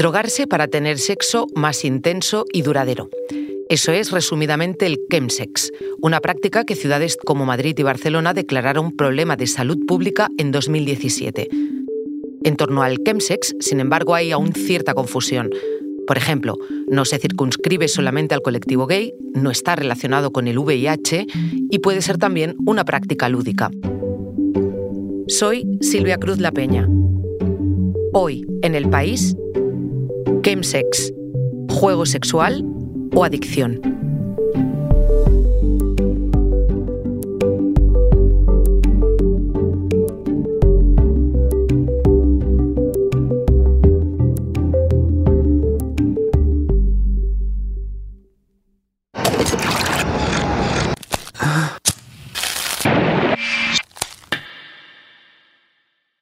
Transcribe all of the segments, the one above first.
Drogarse para tener sexo más intenso y duradero. Eso es, resumidamente, el chemsex, una práctica que ciudades como Madrid y Barcelona declararon problema de salud pública en 2017. En torno al chemsex, sin embargo, hay aún cierta confusión. Por ejemplo, no se circunscribe solamente al colectivo gay, no está relacionado con el VIH y puede ser también una práctica lúdica. Soy Silvia Cruz La Peña. Hoy, en el país, chemsex, juego sexual o adicción.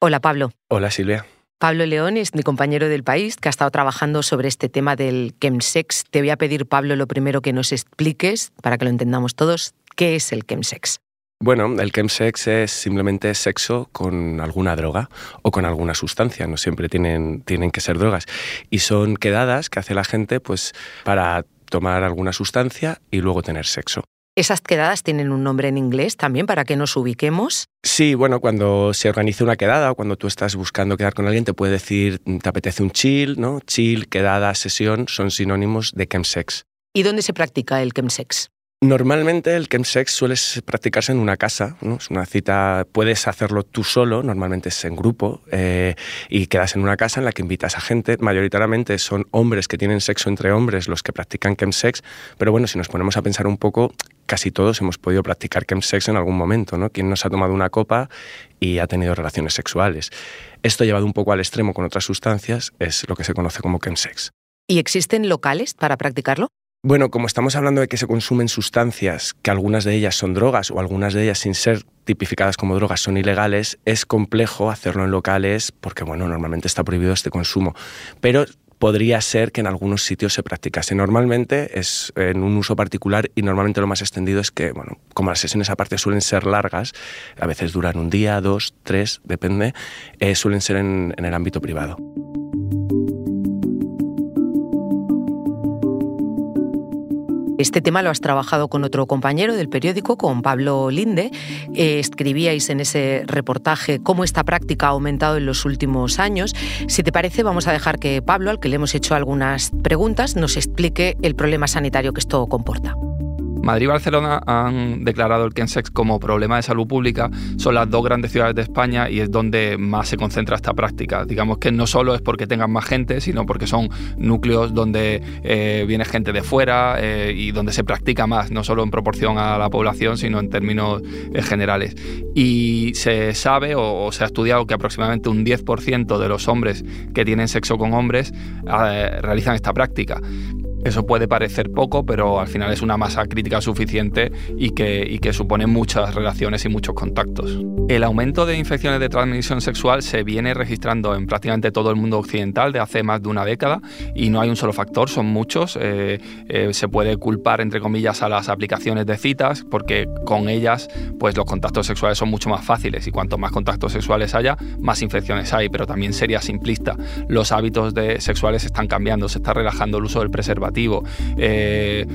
Hola Pablo. Hola Silvia. Pablo León es mi compañero del país que ha estado trabajando sobre este tema del chemsex. Te voy a pedir, Pablo, lo primero que nos expliques, para que lo entendamos todos, ¿qué es el chemsex? Bueno, el chemsex es simplemente sexo con alguna droga o con alguna sustancia, no siempre tienen, tienen que ser drogas. Y son quedadas que hace la gente pues, para tomar alguna sustancia y luego tener sexo. ¿Esas quedadas tienen un nombre en inglés también para que nos ubiquemos? Sí, bueno, cuando se organiza una quedada o cuando tú estás buscando quedar con alguien, te puede decir, te apetece un chill, ¿no? Chill, quedada, sesión, son sinónimos de chemsex. ¿Y dónde se practica el chemsex? Normalmente el chemsex suele practicarse en una casa, ¿no? es una cita, puedes hacerlo tú solo, normalmente es en grupo, eh, y quedas en una casa en la que invitas a gente, mayoritariamente son hombres que tienen sexo entre hombres los que practican chemsex, pero bueno, si nos ponemos a pensar un poco, casi todos hemos podido practicar chemsex en algún momento, ¿no? Quien nos ha tomado una copa y ha tenido relaciones sexuales. Esto llevado un poco al extremo con otras sustancias es lo que se conoce como chemsex. ¿Y existen locales para practicarlo? Bueno, como estamos hablando de que se consumen sustancias, que algunas de ellas son drogas o algunas de ellas sin ser tipificadas como drogas son ilegales, es complejo hacerlo en locales porque, bueno, normalmente está prohibido este consumo. Pero podría ser que en algunos sitios se practicase. Normalmente es en un uso particular y normalmente lo más extendido es que, bueno, como las sesiones aparte suelen ser largas, a veces duran un día, dos, tres, depende, eh, suelen ser en el ámbito privado. Este tema lo has trabajado con otro compañero del periódico, con Pablo Linde. Eh, escribíais en ese reportaje cómo esta práctica ha aumentado en los últimos años. Si te parece, vamos a dejar que Pablo, al que le hemos hecho algunas preguntas, nos explique el problema sanitario que esto comporta. Madrid y Barcelona han declarado el Kensex como problema de salud pública. Son las dos grandes ciudades de España y es donde más se concentra esta práctica. Digamos que no solo es porque tengan más gente, sino porque son núcleos donde eh, viene gente de fuera eh, y donde se practica más, no solo en proporción a la población, sino en términos eh, generales. Y se sabe o, se ha estudiado que aproximadamente un 10% de los hombres que tienen sexo con hombres realizan esta práctica. Eso puede parecer poco, pero al final es una masa crítica suficiente y que, que supone muchas relaciones y muchos contactos. El aumento de infecciones de transmisión sexual se viene registrando en prácticamente todo el mundo occidental de hace más de una década y no hay un solo factor, son muchos. Eh, eh, se puede culpar, entre comillas, a las aplicaciones de citas porque con ellas pues, los contactos sexuales son mucho más fáciles y cuanto más contactos sexuales haya, más infecciones hay, pero también sería simplista. Los hábitos de sexuales están cambiando, se está relajando el uso del preservativo eh,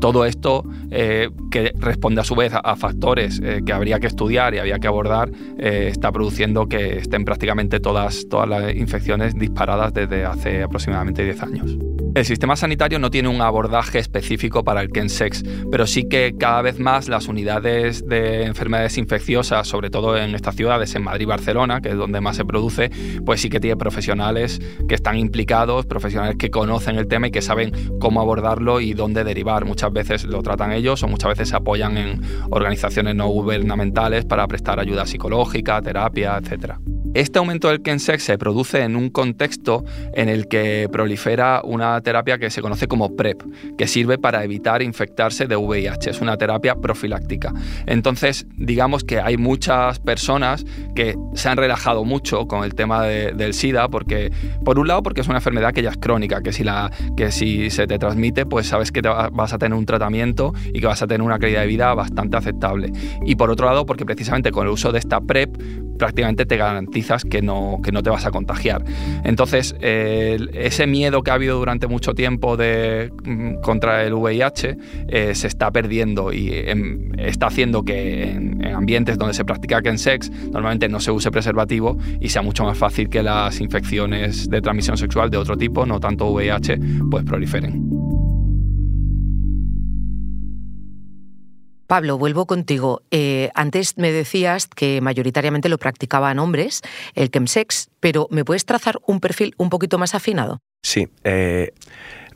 todo esto eh, que responde a su vez a, factores eh, que habría que estudiar y había que abordar, está produciendo que estén prácticamente todas, todas las infecciones disparadas desde hace aproximadamente 10 años. El sistema sanitario no tiene un abordaje específico para el Kensex, pero sí que cada vez más las unidades de enfermedades infecciosas, sobre todo en estas ciudades, en Madrid y Barcelona, que es donde más se produce, pues sí que tiene profesionales que están implicados, profesionales que conocen el tema y que saben cómo abordarlo y dónde derivar. Muchas veces lo tratan ellos o muchas veces se apoyan en organizaciones no gubernamentales para prestar ayuda psicológica, terapia, etcétera. Este aumento del Kensex se produce en un contexto en el que prolifera una terapia que se conoce como PrEP, que sirve para evitar infectarse de VIH. Es una terapia profiláctica. Entonces, digamos que hay muchas personas que se han relajado mucho con el tema del SIDA, porque, por un lado, porque es una enfermedad que ya es crónica, que si, la, que si se te transmite, pues sabes que vas a tener un tratamiento y que vas a tener una calidad de vida bastante aceptable. Y por otro lado, porque precisamente con el uso de esta PrEP prácticamente te garantiza que no, que no te vas a contagiar. Entonces, ese miedo que ha habido durante mucho tiempo de, mm, contra el VIH eh, se está perdiendo y em, está haciendo que en, ambientes donde se practica sex normalmente no se use preservativo y sea mucho más fácil que las infecciones de transmisión sexual de otro tipo, no tanto VIH, pues proliferen. Pablo, vuelvo contigo. Eh, antes me decías que mayoritariamente lo practicaban hombres, el chemsex, pero ¿me puedes trazar un perfil un poquito más afinado? Sí. Eh,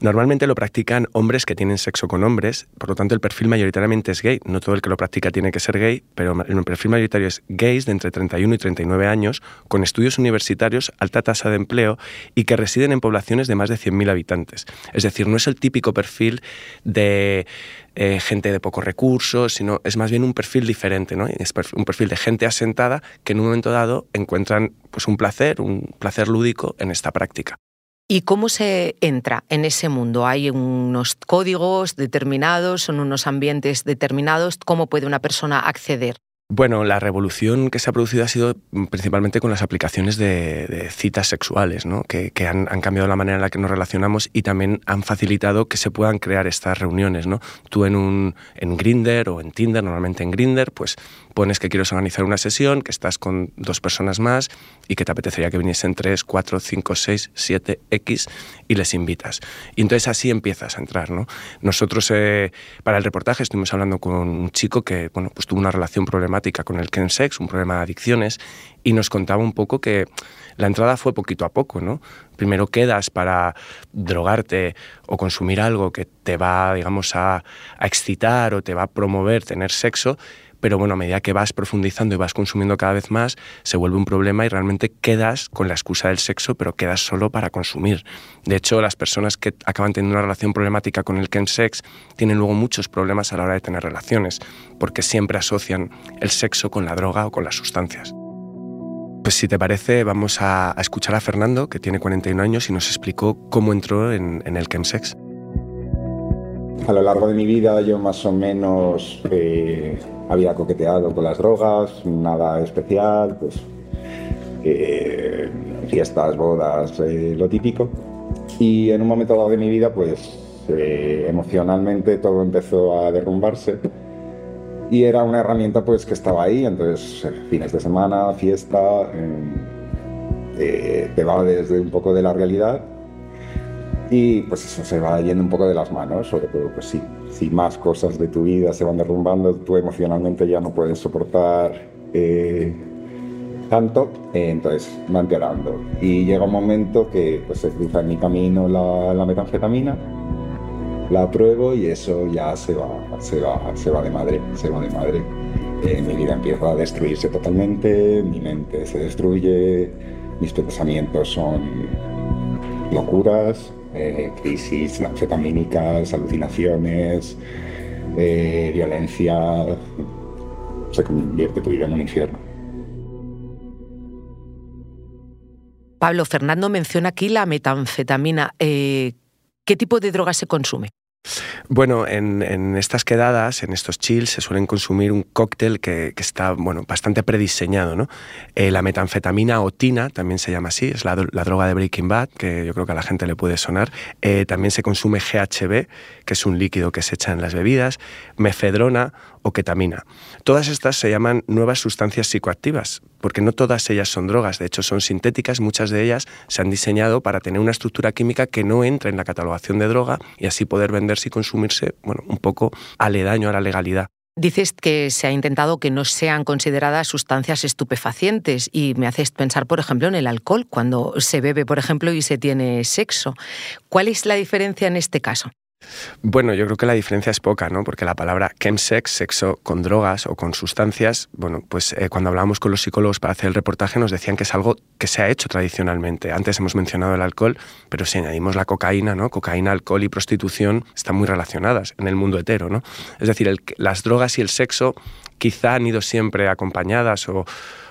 Normalmente lo practican hombres que tienen sexo con hombres, por lo tanto el perfil mayoritariamente es gay. No todo el que lo practica tiene que ser gay, pero el perfil mayoritario es gays de entre 31 y 39 años, con estudios universitarios, alta tasa de empleo y que residen en poblaciones de más de 100.000 habitantes. Es decir, no es el típico perfil de eh, gente de pocos recursos, sino es más bien un perfil diferente, ¿no? Es un perfil de gente asentada que en un momento dado encuentran pues, un placer, un placer lúdico en esta práctica. ¿Y cómo se entra en ese mundo? ¿Hay unos códigos determinados, son unos ambientes determinados? ¿Cómo puede una persona acceder? Bueno, la revolución que se ha producido ha sido principalmente con las aplicaciones de, citas sexuales, ¿no? que, han, cambiado la manera en la que nos relacionamos y también han facilitado que se puedan crear estas reuniones. ¿no? Tú en, un, en Grinder o en Tinder, normalmente en Grinder, pues pones que quieres organizar una sesión, que estás con dos personas más y que te apetecería que viniesen tres, cuatro, cinco, seis, siete, X y les invitas. Y entonces así empiezas a entrar. ¿no? Nosotros eh, para el reportaje estuvimos hablando con un chico que bueno, pues tuvo una relación problemática con el Kensex, un problema de adicciones, y nos contaba un poco que la entrada fue poquito a poco, ¿no? Primero quedas para drogarte o consumir algo que te va, digamos, a, a excitar o te va a promover tener sexo, pero bueno, a medida que vas profundizando y vas consumiendo cada vez más, se vuelve un problema y realmente quedas con la excusa del sexo, pero quedas solo para consumir. De hecho, las personas que acaban teniendo una relación problemática con el sex tienen luego muchos problemas a la hora de tener relaciones, porque siempre asocian el sexo con la droga o con las sustancias. Pues si te parece, vamos a, escuchar a Fernando, que tiene 41 años y nos explicó cómo entró en, en el chemsex. A lo largo de mi vida yo más o menos eh, había coqueteado con las drogas, nada especial, pues eh, fiestas, bodas, eh, lo típico. Y en un momento dado de mi vida, pues emocionalmente todo empezó a derrumbarse. Y era una herramienta pues que estaba ahí, entonces fines de semana, fiesta, te va desde un poco de la realidad. Y pues eso se va yendo un poco de las manos, sobre todo pues sí, si más cosas de tu vida se van derrumbando, tú emocionalmente ya no puedes soportar eh, tanto, eh, entonces va empeorando. Y llega un momento que pues se cruza en mi camino la, la metanfetamina, la pruebo y eso ya se va, se va, se va de madre, se va de madre. Eh, mi vida empieza a destruirse totalmente, mi mente se destruye, mis pensamientos son locuras, eh, crisis anfetamínicas, alucinaciones, eh, violencia, se convierte tu vida en un infierno. Pablo Fernando menciona aquí la metanfetamina. Eh, ¿Qué tipo de droga se consume? Bueno, en, estas quedadas, en estos chills, se suelen consumir un cóctel que, está bueno, bastante prediseñado. ¿no? Eh, la metanfetamina o tina, también se llama así, es la, droga de Breaking Bad, que yo creo que a la gente le puede sonar. Eh, también se consume GHB, que es un líquido que se echa en las bebidas, mefedrona o ketamina. Todas estas se llaman nuevas sustancias psicoactivas, porque no todas ellas son drogas, de hecho son sintéticas, muchas de ellas se han diseñado para tener una estructura química que no entre en la catalogación de droga y así poder venderse y consumirse bueno, un poco aledaño a la legalidad. Dices que se ha intentado que no sean consideradas sustancias estupefacientes y me haces pensar, por ejemplo, en el alcohol, cuando se bebe, por ejemplo, y se tiene sexo. ¿Cuál es la diferencia en este caso? Bueno, yo creo que la diferencia es poca, ¿no? Porque la palabra chemsex, sexo con drogas o con sustancias, bueno, pues eh, cuando hablábamos con los psicólogos para hacer el reportaje nos decían que es algo que se ha hecho tradicionalmente. Antes hemos mencionado el alcohol, pero si añadimos la cocaína, ¿no? Cocaína, alcohol y prostitución están muy relacionadas en el mundo hetero, ¿no? Es decir, las drogas y el sexo quizá han ido siempre acompañadas o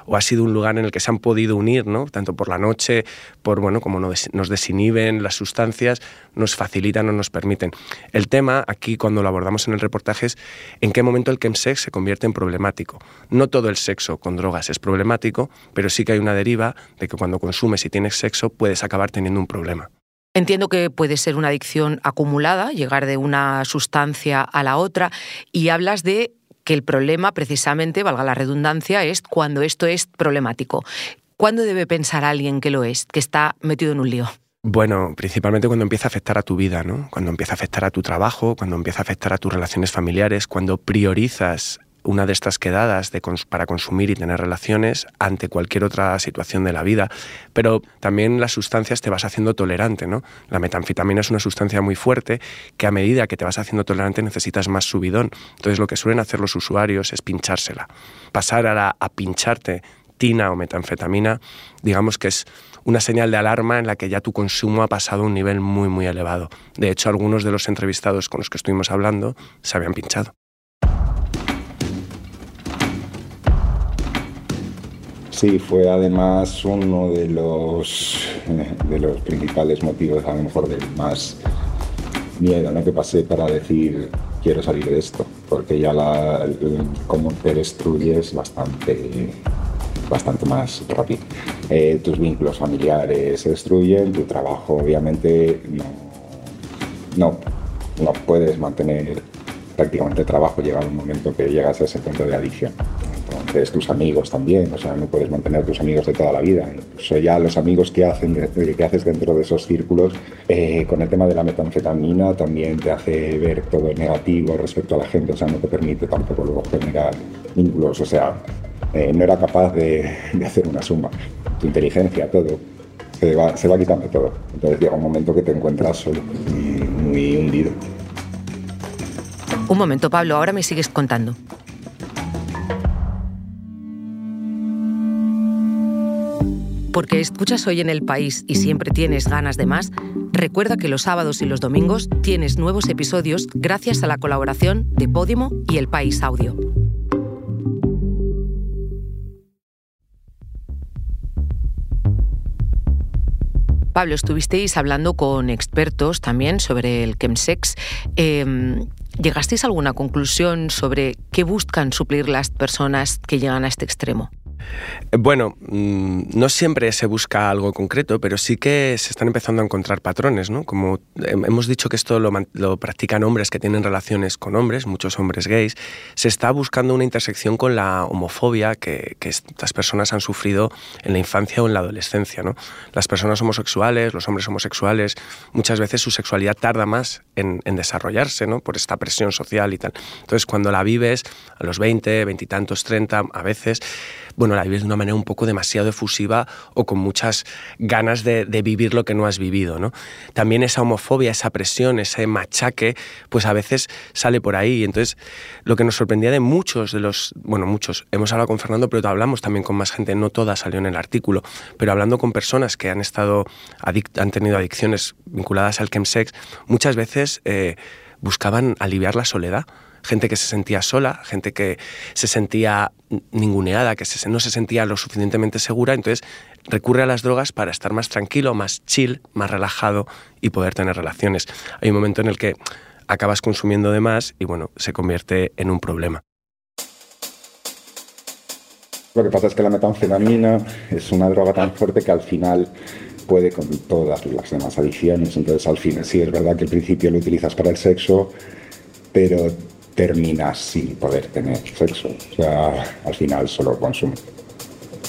o ha sido un lugar en el que se han podido unir, ¿no? tanto por la noche, por bueno, como nos desinhiben las sustancias, nos facilitan o nos permiten. El tema aquí cuando lo abordamos en el reportaje es en qué momento el chemsex se convierte en problemático. No todo el sexo con drogas es problemático, pero sí que hay una deriva de que cuando consumes y tienes sexo puedes acabar teniendo un problema. Entiendo que puede ser una adicción acumulada, llegar de una sustancia a la otra, y hablas de que el problema, precisamente, valga la redundancia, es cuando esto es problemático. ¿Cuándo debe pensar alguien que lo es, que está metido en un lío? Bueno, principalmente cuando empieza a afectar a tu vida, ¿no? Cuando empieza a afectar a tu trabajo, cuando empieza a afectar a tus relaciones familiares, cuando priorizas una de estas quedadas para consumir y tener relaciones ante cualquier otra situación de la vida. Pero también las sustancias te vas haciendo tolerante, ¿no? La metanfetamina es una sustancia muy fuerte que a medida que te vas haciendo tolerante necesitas más subidón. Entonces lo que suelen hacer los usuarios es pinchársela. Pasar a, a pincharte tina o metanfetamina, digamos que es una señal de alarma en la que ya tu consumo ha pasado a un nivel muy, muy elevado. De hecho, algunos de los entrevistados con los que estuvimos hablando se habían pinchado. Sí, fue además uno de los, de los principales motivos, a lo mejor del más miedo ¿no? que pasé para decir quiero salir de esto, porque ya la, cómo te destruyes bastante, bastante más rápido. Eh, tus vínculos familiares se destruyen, tu trabajo obviamente no, no, no puedes mantener prácticamente trabajo, llega un momento que llegas a ese punto de adicción entonces tus amigos también, o sea, no puedes mantener tus amigos de toda la vida. Incluso ya los amigos que, hacen, que haces dentro de esos círculos, eh, con el tema de la metanfetamina también te hace ver todo negativo respecto a la gente, o sea, no te permite tampoco luego generar vínculos, o sea, eh, no era capaz de, hacer una suma. Tu inteligencia, todo, se va, se va quitando todo. Entonces llega un momento que te encuentras solo, muy hundido. Un momento, Pablo, ahora me sigues contando. Porque escuchas hoy en el país y siempre tienes ganas de más, recuerda que los sábados y los domingos tienes nuevos episodios gracias a la colaboración de Podimo y El País Audio. Pablo, estuvisteis hablando con expertos también sobre el chemsex. Em, ¿Llegasteis a alguna conclusión sobre qué buscan suplir las personas que llegan a este extremo? Bueno, mm, no siempre se busca algo concreto, pero sí que se están empezando a encontrar patrones, ¿no? Como hemos dicho que esto lo, practican hombres que tienen relaciones con hombres, muchos hombres gays, se está buscando una intersección con la homofobia que, estas personas han sufrido en la infancia o en la adolescencia, ¿no? Las personas homosexuales, los hombres homosexuales, muchas veces su sexualidad tarda más en, en desarrollarse, ¿no? Por esta presión social y tal. Entonces, cuando la vives a los 20, 20 y tantos, 30, a veces bueno, la vives de una manera un poco demasiado efusiva o con muchas ganas de, vivir lo que no has vivido. ¿no? También esa homofobia, esa presión, ese machaque, pues a veces sale por ahí. Y entonces, lo que nos sorprendía de muchos de los, bueno, muchos, hemos hablado con Fernando, pero hablamos también con más gente, no toda salió en el artículo, pero hablando con personas que han estado, han tenido adicciones vinculadas al chemsex, muchas veces eh, buscaban aliviar la soledad gente que se sentía sola, gente que se sentía ninguneada, que no se sentía lo suficientemente segura, entonces recurre a las drogas para estar más tranquilo, más chill, más relajado y poder tener relaciones. Hay un momento en el que acabas consumiendo de más y bueno, se convierte en un problema. Lo que pasa es que la metanfetamina es una droga tan fuerte que al final puede con todas las demás adicciones. Entonces, al final, sí es verdad que al principio lo utilizas para el sexo, pero terminas sin poder tener sexo. O sea, al final solo consumes.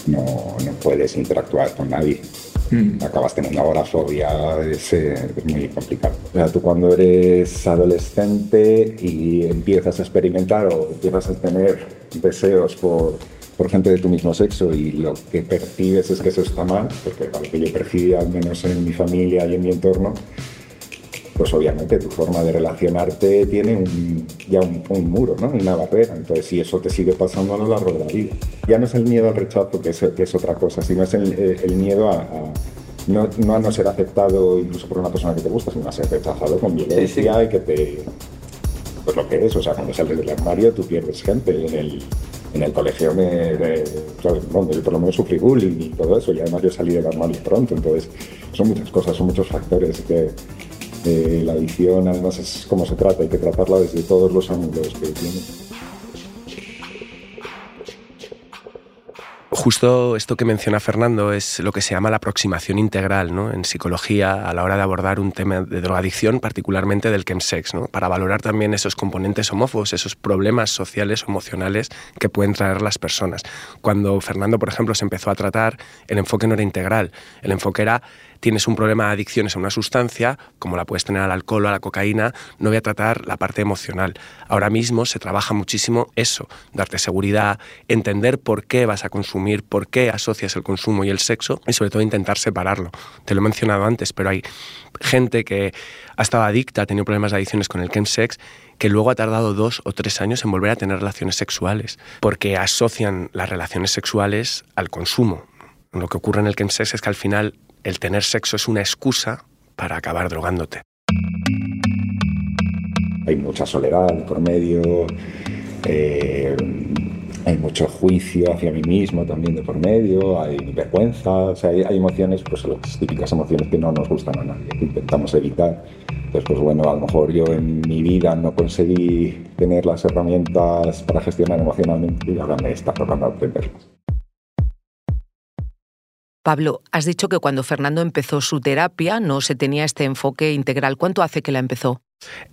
No, no puedes interactuar con nadie. Mm. Acabas teniendo agorafobia, es, es muy complicado. O sea, tú cuando eres adolescente y empiezas a experimentar o empiezas a tener deseos por, por gente de tu mismo sexo y lo que percibes es que eso está mal, porque lo que yo percibía al menos en mi familia y en mi entorno, pues obviamente tu forma de relacionarte tiene ya un, muro, ¿no? una barrera. Entonces, si eso te sigue pasando a lo largo de la vida, ya no es el miedo al rechazo, que es, otra cosa, sino es el, miedo a, no, a no ser aceptado incluso por una persona que te gusta, sino a ser rechazado con violencia y que te... Pues lo que es, o sea, cuando sales del armario tú pierdes gente. En el, en el colegio me, bueno, yo por lo menos sufrí bullying y todo eso, y además yo salí de armario pronto, entonces son muchas cosas, son muchos factores que la adicción además es como se trata, hay que tratarla desde todos los ángulos que tiene. Justo esto que menciona Fernando es lo que se llama la aproximación integral ¿no? en psicología a la hora de abordar un tema de drogadicción, particularmente del chemsex, ¿no? para valorar también esos componentes homófobos, esos problemas sociales o emocionales que pueden traer las personas. Cuando Fernando, por ejemplo, se empezó a tratar, el enfoque no era integral, el enfoque era tienes un problema de adicciones a una sustancia, como la puedes tener al alcohol o a la cocaína, no voy a tratar la parte emocional. Ahora mismo se trabaja muchísimo eso, darte seguridad, entender por qué vas a consumir, por qué asocias el consumo y el sexo y sobre todo intentar separarlo. Te lo he mencionado antes, pero hay gente que ha estado adicta, ha tenido problemas de adicciones con el chemsex que luego ha tardado dos o tres años en volver a tener relaciones sexuales, porque asocian las relaciones sexuales al consumo. Lo que ocurre en el chemsex es que al final el tener sexo es una excusa para acabar drogándote. Hay mucha soledad por medio, eh, hay mucho juicio hacia mí mismo también de por medio, hay vergüenza, o sea, hay, emociones, pues las típicas emociones que no nos gustan a nadie, que intentamos evitar. Entonces, pues bueno, a lo mejor yo en mi vida no conseguí tener las herramientas para gestionar emocionalmente y ahora me está tocando aprenderlas. Pablo, has dicho que cuando Fernando empezó su terapia no se tenía este enfoque integral. ¿Cuánto hace que la empezó?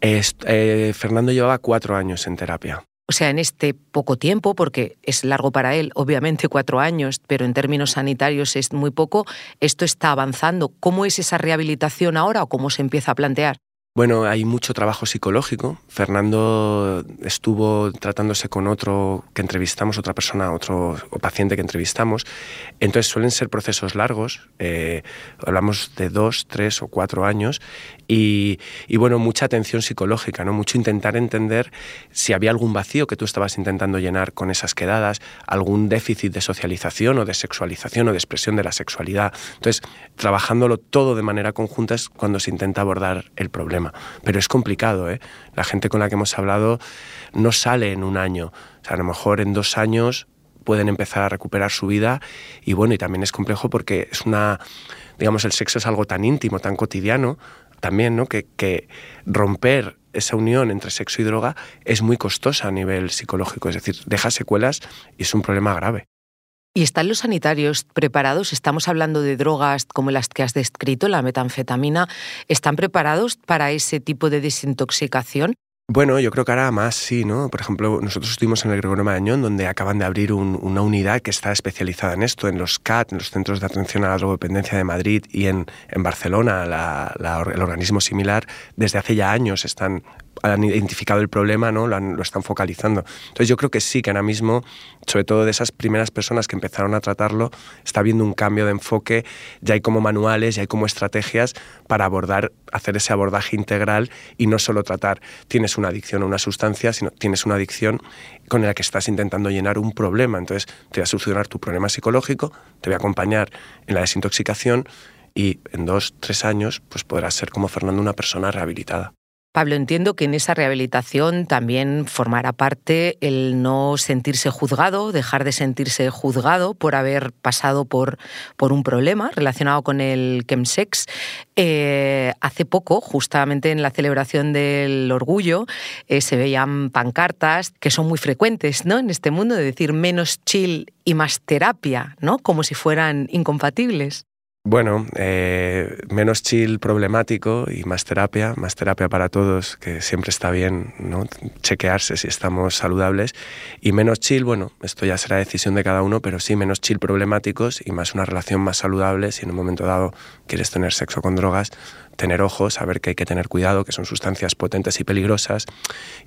Eh, Fernando llevaba cuatro años en terapia. O sea, en este poco tiempo, porque es largo para él, obviamente cuatro años, pero en términos sanitarios es muy poco, esto está avanzando. ¿Cómo es esa rehabilitación ahora o cómo se empieza a plantear? Bueno, hay mucho trabajo psicológico. Fernando estuvo tratándose con otro que entrevistamos, otra persona, otro paciente que entrevistamos. Entonces suelen ser procesos largos, eh, hablamos de dos, tres o cuatro años, y, bueno, mucha atención psicológica, ¿no? mucho intentar entender si había algún vacío que tú estabas intentando llenar con esas quedadas, algún déficit de socialización o de sexualización o de expresión de la sexualidad. Entonces, trabajándolo todo de manera conjunta es cuando se intenta abordar el problema. Pero es complicado, ¿eh? La gente con la que hemos hablado no sale en un año. A lo mejor en dos años pueden empezar a recuperar su vida y bueno, y también es complejo porque es una, digamos, el sexo es algo tan íntimo, tan cotidiano también, ¿no? Que, que romper esa unión entre sexo y droga es muy costosa a nivel psicológico, es decir, deja secuelas y es un problema grave. ¿Y están los sanitarios preparados? Estamos hablando de drogas como las que has descrito, la metanfetamina. ¿Están preparados para ese tipo de desintoxicación? Bueno, yo creo que ahora más sí, ¿no? Por ejemplo, nosotros estuvimos en el Gregorio Marañón, donde acaban de abrir una unidad que está especializada en esto, en los CAT, en los Centros de Atención a la Drogodependencia de Madrid y en, en Barcelona, el organismo similar, desde hace ya años están han identificado el problema, ¿no? Lo, están focalizando. Entonces yo creo que sí, que ahora mismo, sobre todo de esas primeras personas que empezaron a tratarlo, está habiendo un cambio de enfoque, ya hay como manuales, ya hay como estrategias para abordar, hacer ese abordaje integral y no solo tratar, tienes una adicción a una sustancia, sino tienes una adicción con la que estás intentando llenar un problema. Entonces te voy a solucionar tu problema psicológico, te voy a acompañar en la desintoxicación y en dos, tres años pues podrás ser como Fernando una persona rehabilitada. Pablo, entiendo que en esa rehabilitación también formará parte el no sentirse juzgado, dejar de sentirse juzgado por haber pasado por, por un problema relacionado con el chemsex. Eh, hace poco, justamente en la celebración del orgullo, eh, se veían pancartas que son muy frecuentes ¿no? en este mundo, de decir menos chill y más terapia, ¿no? como si fueran incompatibles. Bueno, eh, menos chill problemático y más terapia, más terapia para todos, que siempre está bien ¿no? chequearse si estamos saludables. Y menos chill, bueno, esto ya será decisión de cada uno, pero sí menos chill problemáticos y más una relación más saludable. Si en un momento dado quieres tener sexo con drogas, tener ojos, saber que hay que tener cuidado, que son sustancias potentes y peligrosas.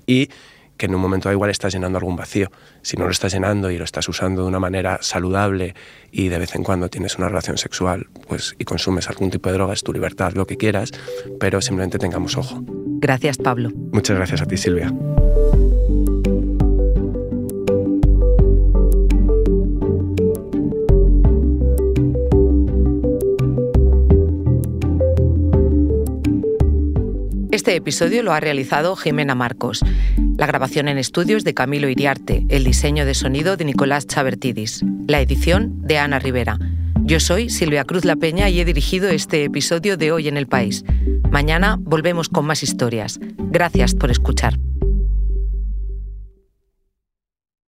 Y que en un momento igual estás llenando algún vacío. Si no lo estás llenando y lo estás usando de una manera saludable y de vez en cuando tienes una relación sexual pues, y consumes algún tipo de droga, es tu libertad, lo que quieras, pero simplemente tengamos ojo. Gracias, Pablo. Muchas gracias a ti, Silvia. Este episodio lo ha realizado Jimena Marcos. La grabación en estudios de Camilo Iriarte, el diseño de sonido de Nicolás Chabertidis, la edición de Ana Rivera. Yo soy Silvia Cruz La Peña y he dirigido este episodio de Hoy en el País. Mañana volvemos con más historias. Gracias por escuchar.